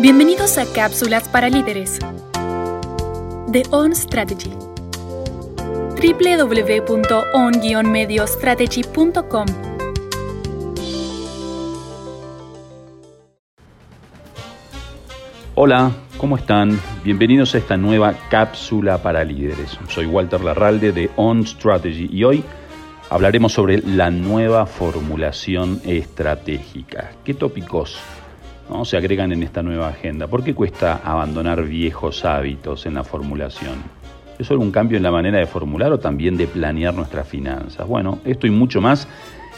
Bienvenidos a Cápsulas para Líderes de On Strategy. www.on-mediostrategy.com Hola, ¿cómo están? Bienvenidos a esta nueva cápsula para líderes. Soy Walter Larralde de On Strategy y hoy hablaremos sobre la nueva formulación estratégica. ¿Qué tópicos ¿no? se agregan en esta nueva agenda? ¿Por qué cuesta abandonar viejos hábitos en la formulación? ¿Es solo un cambio en la manera de formular o también de planear nuestras finanzas? Bueno, esto y mucho más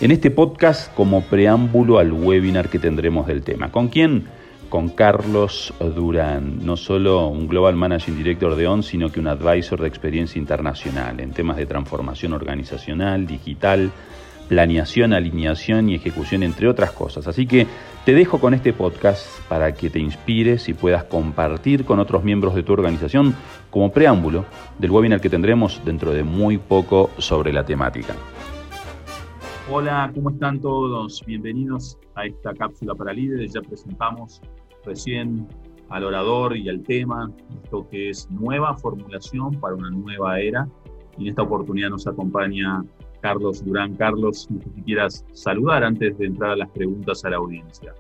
en este podcast como preámbulo al webinar que tendremos del tema. ¿Con quién? Con Carlos Durán, no solo un Global Managing Director de ON, sino que un advisor de experiencia internacional en temas de transformación organizacional, digital, planeación, alineación y ejecución, entre otras cosas. Así que te dejo con este podcast para que te inspires y puedas compartir con otros miembros de tu organización como preámbulo del webinar que tendremos dentro de muy poco sobre la temática. Hola, ¿cómo están todos? Bienvenidos a esta cápsula para líderes. Ya presentamos recién al orador y al tema, esto que es nueva formulación para una nueva era. Y en esta oportunidad nos acompaña Carlos Durán. Carlos, si quieras saludar antes de entrar a las preguntas a la audiencia.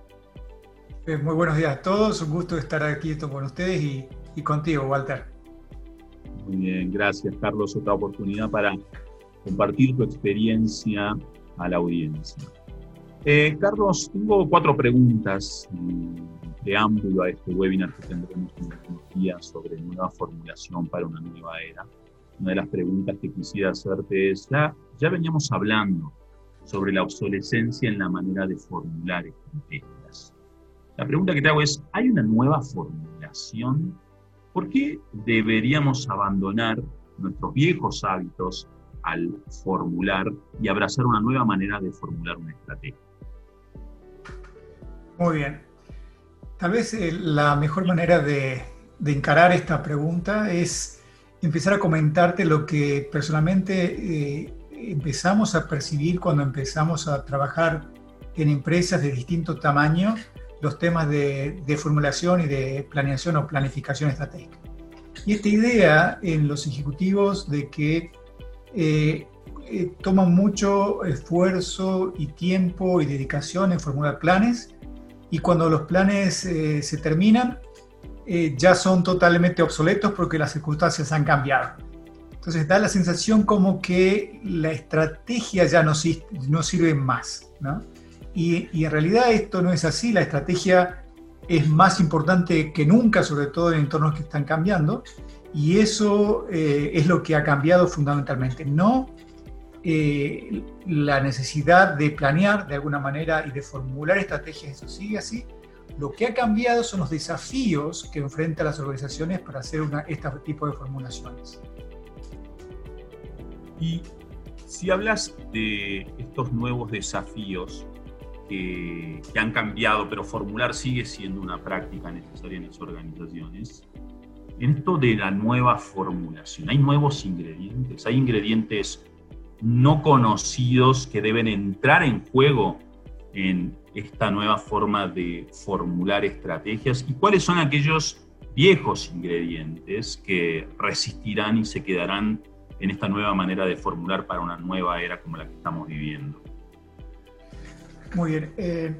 Eh, muy buenos días a todos, un gusto estar aquí con ustedes y, y contigo, Walter. Muy bien, gracias Carlos. Otra oportunidad para compartir tu experiencia a la audiencia. Eh, Carlos, tengo cuatro preguntas de ámbito a este webinar que tendremos en unos días sobre nueva formulación para una nueva era. Una de las preguntas que quisiera hacerte es, ya, ya veníamos hablando sobre la obsolescencia en la manera de formular estrategias. La pregunta que te hago es, ¿hay una nueva formulación? ¿Por qué deberíamos abandonar nuestros viejos hábitos al formular y abrazar una nueva manera de formular una estrategia. Muy bien. Tal vez eh, la mejor manera de, encarar esta pregunta es empezar a comentarte lo que personalmente eh, empezamos a percibir cuando empezamos a trabajar en empresas de distinto tamaño los temas de, de formulación y de planeación o planificación estratégica. Y esta idea en los ejecutivos de que eh, eh, toma mucho esfuerzo y tiempo y dedicación en formular planes y cuando los planes eh, se terminan ya son totalmente obsoletos porque las circunstancias han cambiado. Entonces da la sensación como que la estrategia ya no, no sirve más. Y, y, en realidad esto no es así, la estrategia es más importante que nunca, sobre todo en entornos que están cambiando, y eso eh, es lo que ha cambiado fundamentalmente, no eh, la necesidad de planear de alguna manera y de formular estrategias, eso sigue así. Lo que ha cambiado son los desafíos que enfrentan las organizaciones para hacer una, este tipo de formulaciones. Y si hablas de estos nuevos desafíos que, que han cambiado, pero formular sigue siendo una práctica necesaria en las organizaciones, esto de la nueva formulación. Hay nuevos ingredientes, hay ingredientes no conocidos que deben entrar en juego en esta nueva forma de formular estrategias y cuáles son aquellos viejos ingredientes que resistirán y se quedarán en esta nueva manera de formular para una nueva era como la que estamos viviendo. Muy bien. Eh,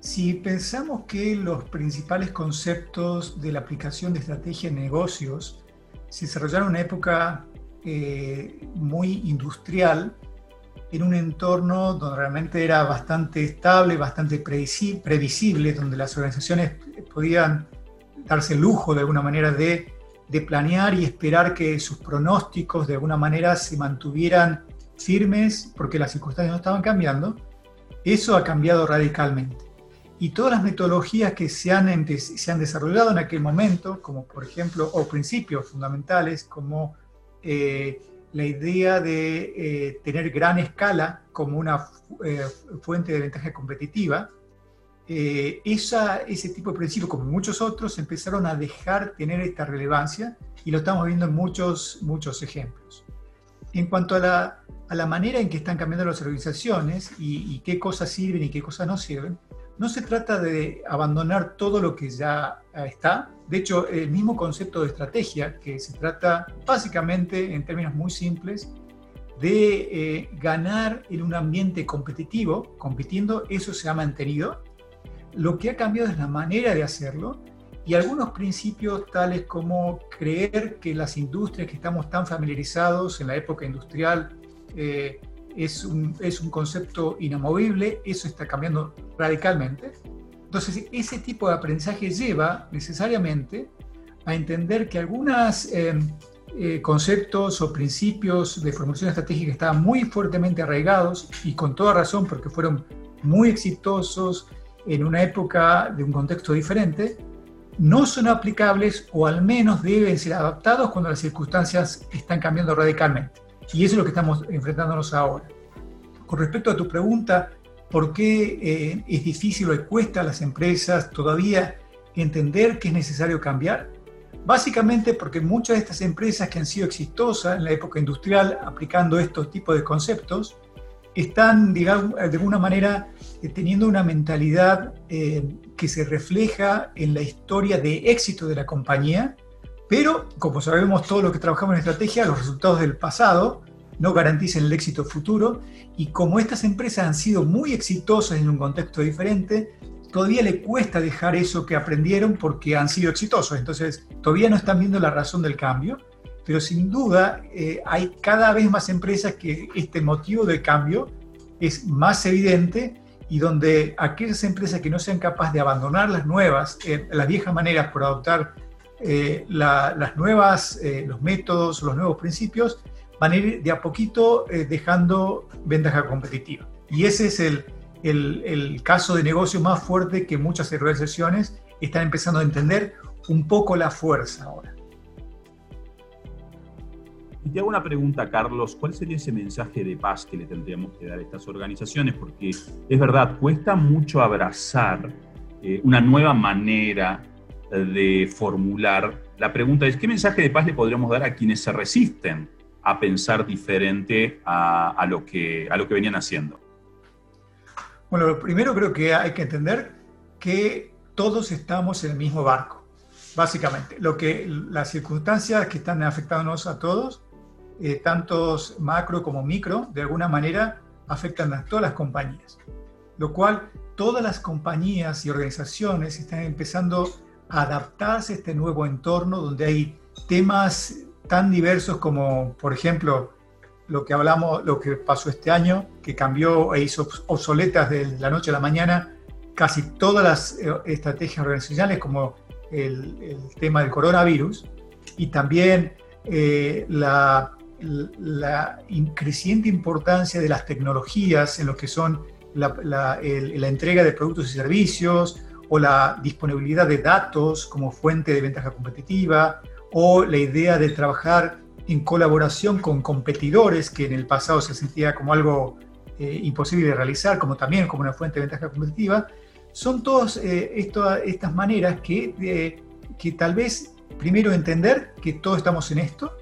si pensamos que los principales conceptos de la aplicación de estrategia en negocios se desarrollaron en una época eh, muy industrial, en un entorno donde realmente era bastante estable, bastante previsible, donde las organizaciones podían darse el lujo de alguna manera de, de planear y esperar que sus pronósticos de alguna manera se mantuvieran firmes porque las circunstancias no estaban cambiando, eso ha cambiado radicalmente. Y todas las metodologías que se han, se han desarrollado en aquel momento, como por ejemplo, o principios fundamentales, como eh, la idea de eh, tener gran escala como una eh, fuente de ventaja competitiva, esa, ese tipo de principios, como muchos otros, empezaron a dejar tener esta relevancia y lo estamos viendo en muchos, muchos ejemplos. En cuanto a la, a la manera en que están cambiando las organizaciones y, y qué cosas sirven y qué cosas no sirven, no se trata de abandonar todo lo que ya está. De hecho, el mismo concepto de estrategia, que se trata básicamente, en términos muy simples, de eh, ganar en un ambiente competitivo, compitiendo, eso se ha mantenido. Lo que ha cambiado es la manera de hacerlo y algunos principios tales como creer que las industrias que estamos tan familiarizados en la época industrial eh, es, un, concepto inamovible, eso está cambiando radicalmente. Entonces, ese tipo de aprendizaje lleva necesariamente a entender que algunos eh, eh, conceptos o principios de formulación estratégica estaban muy fuertemente arraigados y con toda razón porque fueron muy exitosos en una época de un contexto diferente, no son aplicables o al menos deben ser adaptados cuando las circunstancias están cambiando radicalmente. Y eso es lo que estamos enfrentándonos ahora. Con respecto a tu pregunta, ¿por qué eh, es difícil o cuesta a las empresas todavía entender que es necesario cambiar? Básicamente porque muchas de estas empresas que han sido exitosas en la época industrial aplicando estos tipos de conceptos, están, digamos, de alguna manera eh, teniendo una mentalidad eh, que se refleja en la historia de éxito de la compañía, pero como sabemos todo lo que trabajamos en estrategia, los resultados del pasado no garantizan el éxito futuro y como estas empresas han sido muy exitosas en un contexto diferente, todavía le cuesta dejar eso que aprendieron porque han sido exitosos. Entonces, todavía no están viendo la razón del cambio, pero sin duda eh, hay cada vez más empresas que este motivo de cambio es más evidente y donde aquellas empresas que no sean capaces de abandonar las nuevas, eh, las viejas maneras por adoptar eh, las nuevas, los métodos, los nuevos principios, van a ir de a poquito dejando ventaja competitiva. Y ese es el, el, caso de negocio más fuerte que muchas organizaciones están empezando a entender un poco la fuerza ahora. Y te hago una pregunta, Carlos, ¿cuál sería ese mensaje de paz que le tendríamos que dar a estas organizaciones? Porque es verdad, cuesta mucho abrazar eh, una nueva manera de formular. La pregunta es, ¿qué mensaje de paz le podríamos dar a quienes se resisten a pensar diferente a, lo, que, a lo que venían haciendo? Bueno, lo primero creo que hay que entender que todos estamos en el mismo barco, básicamente. Lo que las circunstancias que están afectándonos a todos, eh, tantos macro como micro, de alguna manera afectan a todas las compañías. Lo cual todas las compañías y organizaciones están empezando a adaptarse a este nuevo entorno donde hay temas tan diversos como, por ejemplo, lo que hablamos, lo que pasó este año, que cambió e hizo obsoletas de la noche a la mañana casi todas las eh, estrategias organizacionales, como el, tema del coronavirus, y también eh, la, creciente importancia de las tecnologías en lo que son la entrega de productos y servicios, o la disponibilidad de datos como fuente de ventaja competitiva, o la idea de trabajar en colaboración con competidores que en el pasado se sentía como algo eh, imposible de realizar, como también como una fuente de ventaja competitiva, son todas eh, estas maneras que, eh, que tal vez, primero, entender que todos estamos en esto,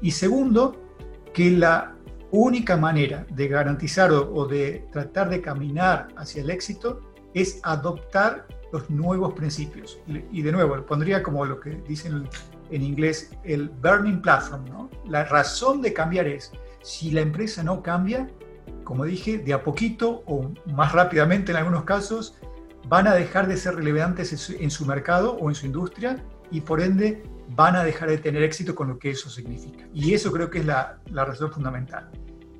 y segundo, que la única manera de garantizar o, o de tratar de caminar hacia el éxito es adoptar los nuevos principios. Y de nuevo, pondría como lo que dicen en inglés el burning platform. ¿no? La razón de cambiar es, si la empresa no cambia, como dije, de a poquito o más rápidamente en algunos casos, van a dejar de ser relevantes en su mercado o en su industria y por ende van a dejar de tener éxito con lo que eso significa. Y eso creo que es la, la razón fundamental.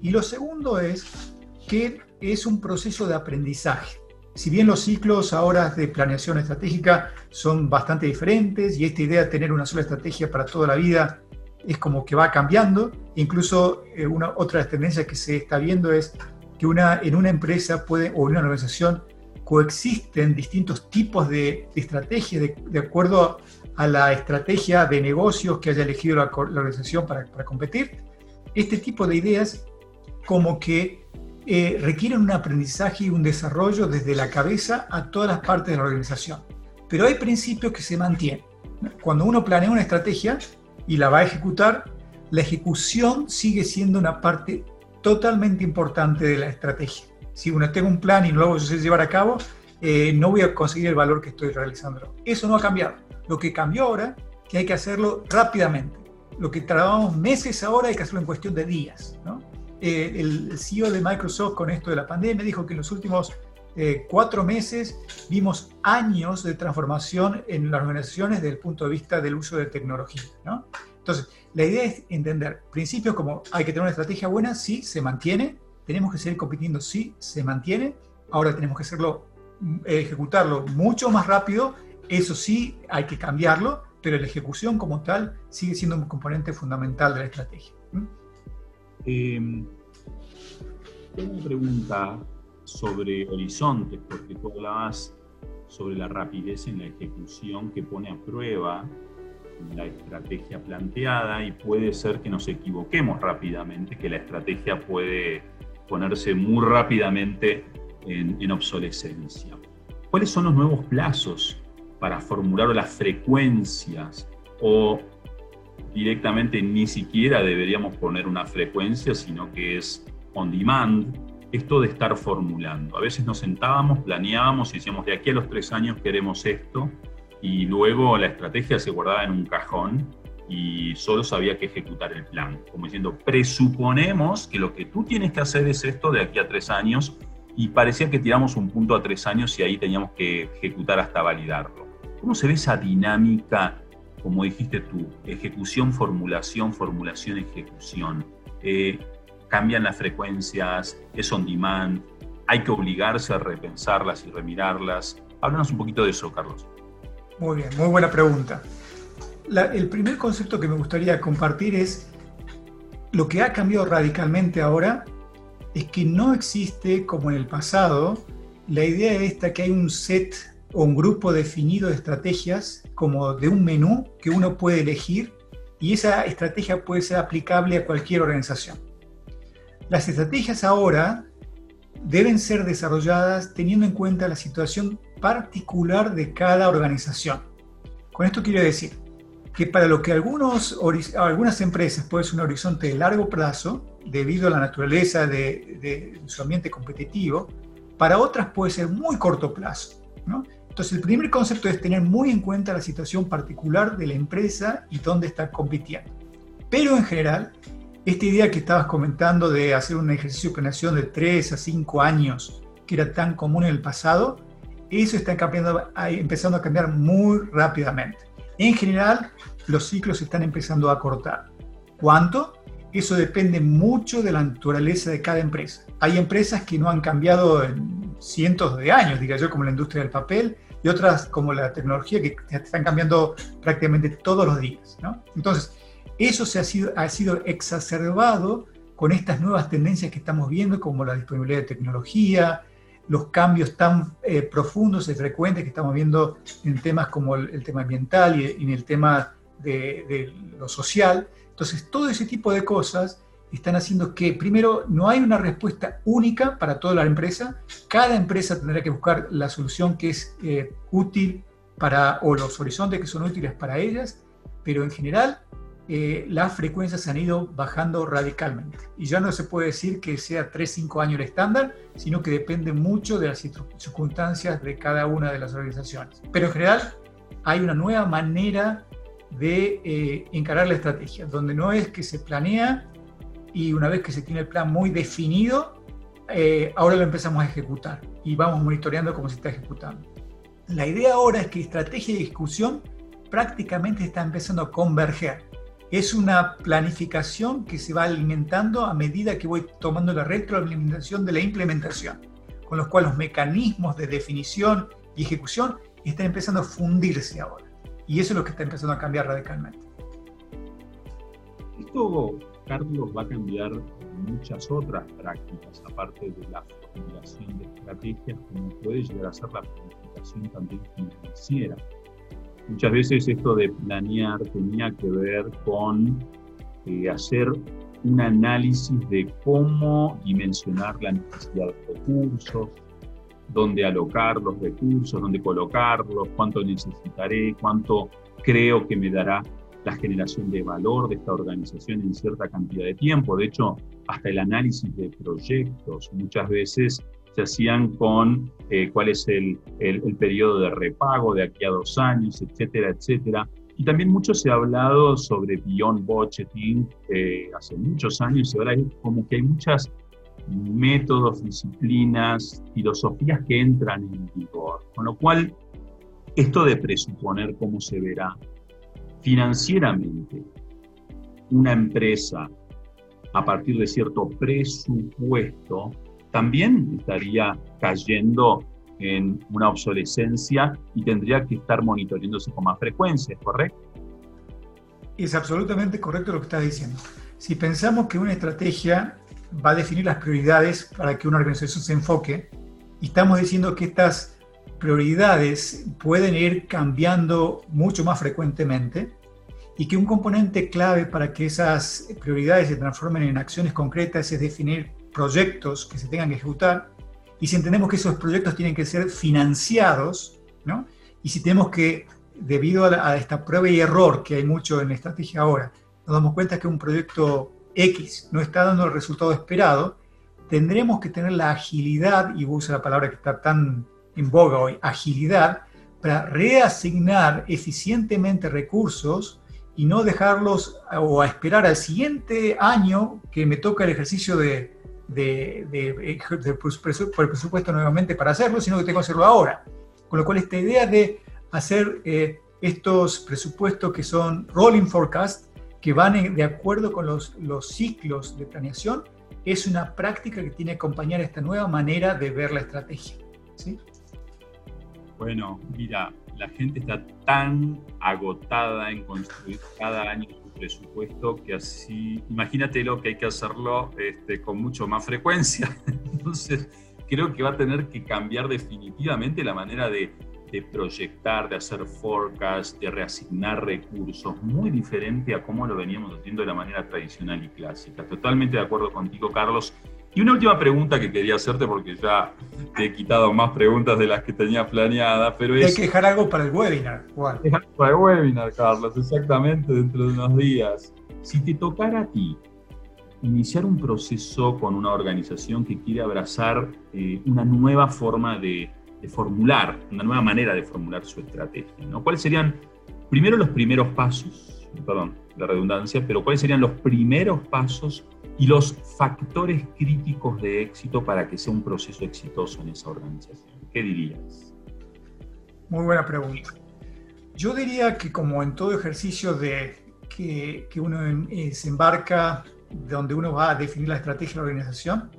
Y lo segundo es que es un proceso de aprendizaje si bien los ciclos ahora de planeación estratégica son bastante diferentes y esta idea de tener una sola estrategia para toda la vida es como que va cambiando, incluso eh, una otra tendencia que se está viendo es que una, en una empresa puede, o en una organización coexisten distintos tipos de, estrategias de, acuerdo a la estrategia de negocios que haya elegido la, organización para competir. Este tipo de ideas como que eh, requieren un aprendizaje y un desarrollo desde la cabeza a todas las partes de la organización. Pero hay principios que se mantienen. Cuando uno planea una estrategia y la va a ejecutar, la ejecución sigue siendo una parte totalmente importante de la estrategia. Si uno tiene un plan y no lo a llevar a cabo, eh, no voy a conseguir el valor que estoy realizando. Eso no ha cambiado. Lo que cambió ahora, que hay que hacerlo rápidamente. Lo que tardamos meses ahora hay que hacerlo en cuestión de días. Eh, el CEO de Microsoft con esto de la pandemia dijo que en los últimos eh, cuatro meses vimos años de transformación en las organizaciones desde el punto de vista del uso de tecnología. ¿no? Entonces, la idea es entender principios como hay que tener una estrategia buena, sí, se mantiene, tenemos que seguir compitiendo, sí, se mantiene, ahora tenemos que hacerlo, mm, ejecutarlo mucho más rápido, eso sí, hay que cambiarlo, pero la ejecución como tal sigue siendo un componente fundamental de la estrategia. Eh, tengo una pregunta sobre horizontes, porque tú hablabas sobre la rapidez en la ejecución que pone a prueba la estrategia planteada y puede ser que nos equivoquemos rápidamente, que la estrategia puede ponerse muy rápidamente en, en obsolescencia. ¿Cuáles son los nuevos plazos para formular las frecuencias o directamente ni siquiera deberíamos poner una frecuencia, sino que es on demand, esto de estar formulando. A veces nos sentábamos, planeábamos y decíamos, de aquí a los tres años queremos esto, y luego la estrategia se guardaba en un cajón y solo sabía que ejecutar el plan, como diciendo, presuponemos que lo que tú tienes que hacer es esto de aquí a tres años, y parecía que tiramos un punto a tres años y ahí teníamos que ejecutar hasta validarlo. ¿Cómo se ve esa dinámica, como dijiste tú, ejecución, formulación, formulación, ejecución? Eh, cambian las frecuencias, es on demand, hay que obligarse a repensarlas y remirarlas. Háblanos un poquito de eso, Carlos. Muy bien, muy buena pregunta. el primer concepto que me gustaría compartir es lo que ha cambiado radicalmente ahora es que no existe como en el pasado la idea esta que hay un set un grupo definido de estrategias como de un menú que uno puede elegir y esa estrategia puede ser aplicable a cualquier organización. Las estrategias ahora deben ser desarrolladas teniendo en cuenta la situación particular de cada organización. Con esto quiero decir que para lo que algunos, algunas empresas puede ser un horizonte de largo plazo, debido a la naturaleza de, su ambiente competitivo, para otras puede ser muy corto plazo. Entonces, el primer concepto es tener muy en cuenta la situación particular de la empresa y dónde está compitiendo. Pero en general, esta idea que estabas comentando de hacer un ejercicio de planeación de 3 a 5 años, que era tan común en el pasado, eso está cambiando, empezando a cambiar muy rápidamente. En general, los ciclos están empezando a cortar. ¿Cuánto? Eso depende mucho de la naturaleza de cada empresa. Hay empresas que no han cambiado en cientos de años, diga yo, como la industria del papel, y otras como la tecnología que están cambiando prácticamente todos los días. ¿no? Entonces, eso se ha, sido, ha sido exacerbado con estas nuevas tendencias que estamos viendo, como la disponibilidad de tecnología, los cambios tan eh, profundos y frecuentes que estamos viendo en temas como el, tema ambiental y, en el tema de, de, lo social. Entonces, todo ese tipo de cosas están haciendo que, primero, no hay una respuesta única para toda la empresa. Cada empresa tendrá que buscar la solución que es eh, útil para, o los horizontes que son útiles para ellas, pero en general eh, las frecuencias han ido bajando radicalmente. Y ya no se puede decir que sea 3-5 años el estándar, sino que depende mucho de las circunstancias de cada una de las organizaciones. Pero en general hay una nueva manera de eh, encarar la estrategia, donde no es que se planea y una vez que se tiene el plan muy definido, eh, ahora lo empezamos a ejecutar y vamos monitoreando cómo se está ejecutando. La idea ahora es que estrategia y ejecución prácticamente está empezando a converger es una planificación que se va alimentando a medida que voy tomando la retroalimentación de la implementación, con lo cual los mecanismos de definición y ejecución están empezando a fundirse ahora. Y eso es lo que está empezando a cambiar radicalmente. Esto, Carlos, va a cambiar muchas otras prácticas, aparte de la formulación de estrategias, como puede llegar a ser la planificación también financiera. Muchas veces esto de planear tenía que ver con eh, hacer un análisis de cómo dimensionar la necesidad de recursos, dónde alocar los recursos, dónde colocarlos, cuánto necesitaré, cuánto creo que me dará la generación de valor de esta organización en cierta cantidad de tiempo. De hecho, hasta el análisis de proyectos muchas veces se hacían con eh, cuál es el, el, periodo de repago de aquí a dos años, etcétera, etcétera. Y también mucho se ha hablado sobre beyond budgeting eh, hace muchos años y ahora como que hay muchas métodos, disciplinas, filosofías que entran en vigor. Con lo cual, esto de presuponer cómo se verá financieramente una empresa a partir de cierto presupuesto, también estaría cayendo en una obsolescencia y tendría que estar monitoreándose con más frecuencia, ¿correcto? Es absolutamente correcto lo que estás diciendo. Si pensamos que una estrategia va a definir las prioridades para que una organización se enfoque, y estamos diciendo que estas prioridades pueden ir cambiando mucho más frecuentemente, y que un componente clave para que esas prioridades se transformen en acciones concretas es definir proyectos que se tengan que ejecutar y si entendemos que esos proyectos tienen que ser financiados, ¿no? y si tenemos que, debido a, esta prueba y error que hay mucho en la estrategia ahora, nos damos cuenta que un proyecto X no está dando el resultado esperado, tendremos que tener la agilidad, y uso la palabra que está tan en boga hoy, agilidad, para reasignar eficientemente recursos y no dejarlos o a esperar al siguiente año que me toca el ejercicio de, de, de, por el presupuesto nuevamente para hacerlo, sino que tengo que hacerlo ahora. Con lo cual esta idea de hacer eh, estos presupuestos que son rolling forecast, que van de acuerdo con los, los ciclos de planeación, es una práctica que tiene que acompañar esta nueva manera de ver la estrategia. ¿sí? Bueno, mira, la gente está tan agotada en construir cada año su presupuesto que así, imagínate lo que hay que hacerlo este, con mucho más frecuencia. Entonces, creo que va a tener que cambiar definitivamente la manera de, de proyectar, de hacer forecast, de reasignar recursos, muy diferente a cómo lo veníamos haciendo de la manera tradicional y clásica. Totalmente de acuerdo contigo, Carlos. Y una última pregunta que quería hacerte, porque ya te he quitado más preguntas de las que tenía planeada, pero es... Hay que dejar algo para el webinar, Juan. Dejar para el webinar, Carlos, exactamente, dentro de unos días. Si te tocara a ti iniciar un proceso con una organización que quiere abrazar eh, una nueva forma de, formular, una nueva manera de formular su estrategia, ¿no? ¿Cuáles serían, primero, los primeros pasos? Perdón, la redundancia, pero ¿cuáles serían los primeros pasos y los factores críticos de éxito para que sea un proceso exitoso en esa organización? ¿Qué dirías? Muy buena pregunta. Yo diría que como en todo ejercicio de que, que uno eh, se embarca, donde uno va a definir la estrategia de la organización,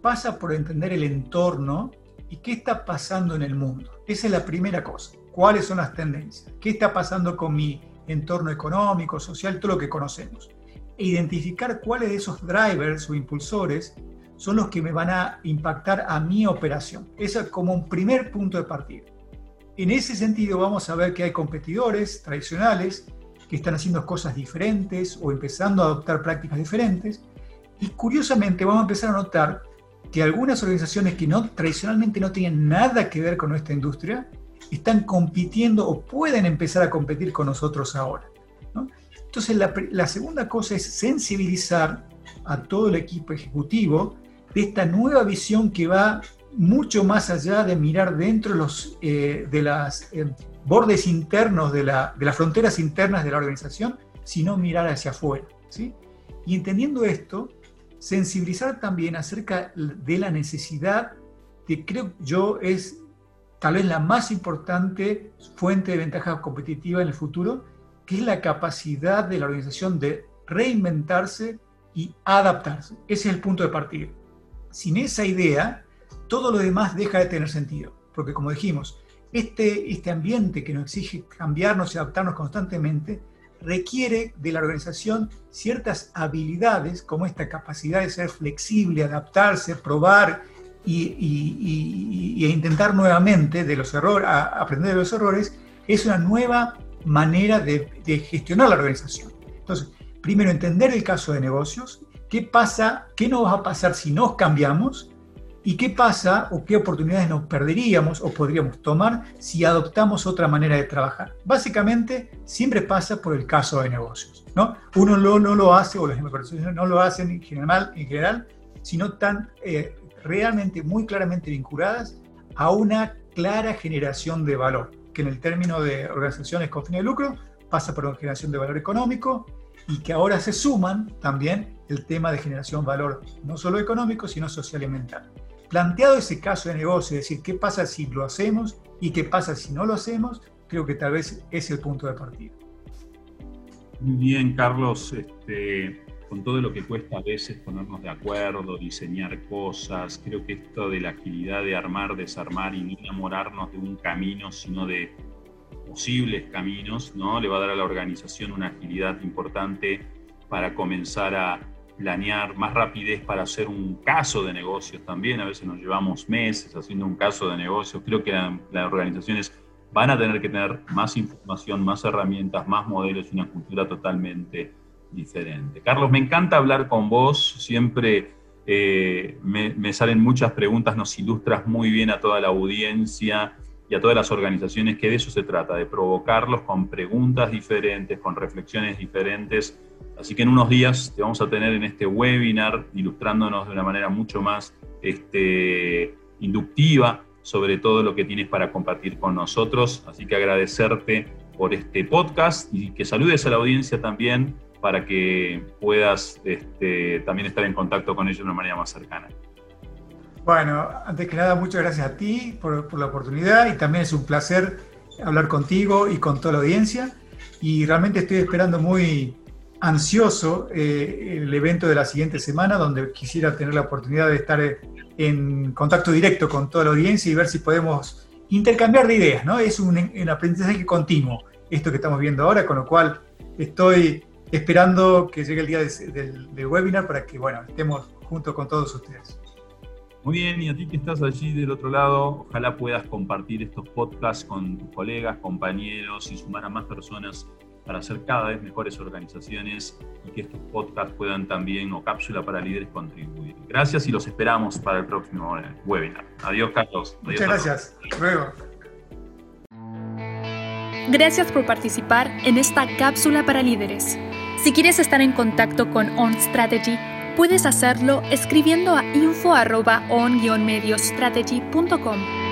pasa por entender el entorno y qué está pasando en el mundo. Esa es la primera cosa. ¿Cuáles son las tendencias? ¿Qué está pasando con mi entorno económico, social, todo lo que conocemos? E identificar cuáles de esos drivers o impulsores son los que me van a impactar a mi operación. Eso es como un primer punto de partida. En ese sentido vamos a ver que hay competidores tradicionales que están haciendo cosas diferentes o empezando a adoptar prácticas diferentes. Y curiosamente vamos a empezar a notar que algunas organizaciones que no, tradicionalmente no tienen nada que ver con nuestra industria están compitiendo o pueden empezar a competir con nosotros ahora. Entonces, la, segunda cosa es sensibilizar a todo el equipo ejecutivo de esta nueva visión que va mucho más allá de mirar dentro de los eh, de las eh, bordes internos de, la, de, las fronteras internas de la organización, sino mirar hacia afuera. ¿sí? Y entendiendo esto, sensibilizar también acerca de la necesidad que creo yo es tal vez la más importante fuente de ventaja competitiva en el futuro, que es la capacidad de la organización de reinventarse y adaptarse. Ese es el punto de partida. Sin esa idea, todo lo demás deja de tener sentido, porque como dijimos, este, este ambiente que nos exige cambiarnos y adaptarnos constantemente requiere de la organización ciertas habilidades como esta capacidad de ser flexible, adaptarse, probar y, y, intentar nuevamente de los errores, aprender de los errores, es una nueva manera de, gestionar la organización. Entonces, primero entender el caso de negocios, qué pasa, qué nos va a pasar si nos cambiamos y qué pasa o qué oportunidades nos perderíamos o podríamos tomar si adoptamos otra manera de trabajar. Básicamente, siempre pasa por el caso de negocios. ¿no? Uno no lo hace, o las organizaciones no lo hacen en general, en general sino tan, eh, realmente muy claramente vinculadas a una clara generación de valor, que en el término de organizaciones con fines de lucro pasa por una generación de valor económico y que ahora se suman también el tema de generación de valor, no solo económico, sino social y mental. Planteado ese caso de negocio, es decir, qué pasa si lo hacemos y qué pasa si no lo hacemos, creo que tal vez es el punto de partida. Muy bien, Carlos. Este, con todo lo que cuesta a veces ponernos de acuerdo, diseñar cosas, creo que esto de la agilidad de armar, desarmar y no enamorarnos de un camino, sino de posibles caminos, ¿no? Le va a dar a la organización una agilidad importante para comenzar a planear más rapidez para hacer un caso de negocios también. A veces nos llevamos meses haciendo un caso de negocios. Creo que las organizaciones van a tener que tener más información, más herramientas, más modelos y una cultura totalmente diferente. Carlos, me encanta hablar con vos, siempre eh, me, salen muchas preguntas, nos ilustras muy bien a toda la audiencia y a todas las organizaciones, que de eso se trata, de provocarlos con preguntas diferentes, con reflexiones diferentes. Así que en unos días te vamos a tener en este webinar ilustrándonos de una manera mucho más este, inductiva sobre todo lo que tienes para compartir con nosotros. Así que agradecerte por este podcast y que saludes a la audiencia también para que puedas este, también estar en contacto con ellos de una manera más cercana. Bueno, antes que nada, muchas gracias a ti por, la oportunidad y también es un placer hablar contigo y con toda la audiencia. Y realmente estoy esperando muy ansioso eh, el evento de la siguiente semana, donde quisiera tener la oportunidad de estar en contacto directo con toda la audiencia y ver si podemos intercambiar de ideas, ¿no? Es un aprendizaje continuo esto que estamos viendo ahora, con lo cual estoy esperando que llegue el día del, webinar para que, bueno, estemos junto con todos ustedes. Muy bien, y a ti que estás allí del otro lado, ojalá puedas compartir estos podcasts con tus colegas, compañeros y sumar a más personas para hacer cada vez mejores organizaciones y que estos podcasts puedan también, o cápsula para líderes, contribuir. Gracias y los esperamos para el próximo webinar. Adiós, Carlos. Muchas gracias. Luego. Gracias por participar en esta cápsula para líderes. Si quieres estar en contacto con On Strategy, puedes hacerlo escribiendo a info on-mediostrategy.com.